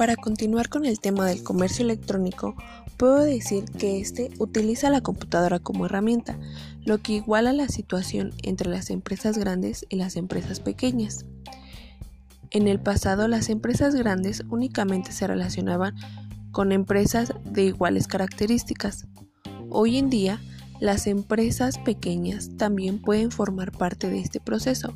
Para continuar con el tema del comercio electrónico, puedo decir que éste utiliza la computadora como herramienta, lo que iguala la situación entre las empresas grandes y las empresas pequeñas. En el pasado las empresas grandes únicamente se relacionaban con empresas de iguales características. Hoy en día, las empresas pequeñas también pueden formar parte de este proceso,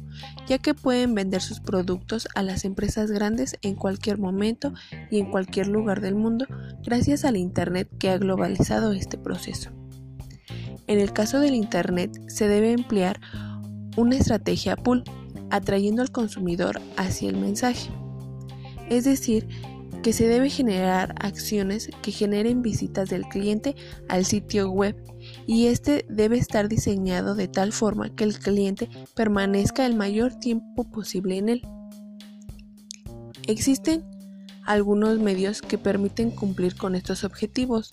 ya que pueden vender sus productos a las empresas grandes en cualquier momento y en cualquier lugar del mundo gracias al Internet que ha globalizado este proceso. En el caso del Internet se debe emplear una estrategia pull, atrayendo al consumidor hacia el mensaje. Es decir, que se debe generar acciones que generen visitas del cliente al sitio web y este debe estar diseñado de tal forma que el cliente permanezca el mayor tiempo posible en él. Existen algunos medios que permiten cumplir con estos objetivos,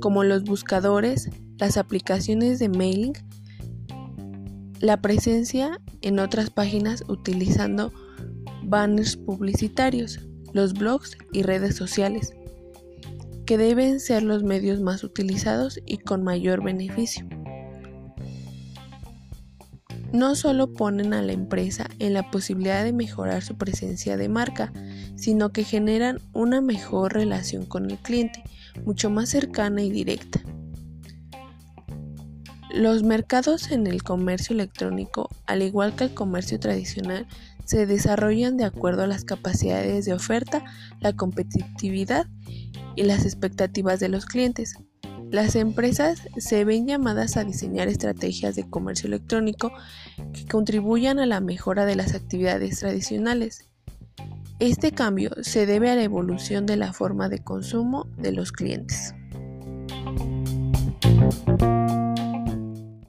como los buscadores, las aplicaciones de mailing, la presencia en otras páginas utilizando banners publicitarios, los blogs y redes sociales, que deben ser los medios más utilizados y con mayor beneficio. No solo ponen a la empresa en la posibilidad de mejorar su presencia de marca, sino que generan una mejor relación con el cliente, mucho más cercana y directa. Los mercados en el comercio electrónico, al igual que el comercio tradicional, se desarrollan de acuerdo a las capacidades de oferta, la competitividad y las expectativas de los clientes. Las empresas se ven llamadas a diseñar estrategias de comercio electrónico que contribuyan a la mejora de las actividades tradicionales. Este cambio se debe a la evolución de la forma de consumo de los clientes.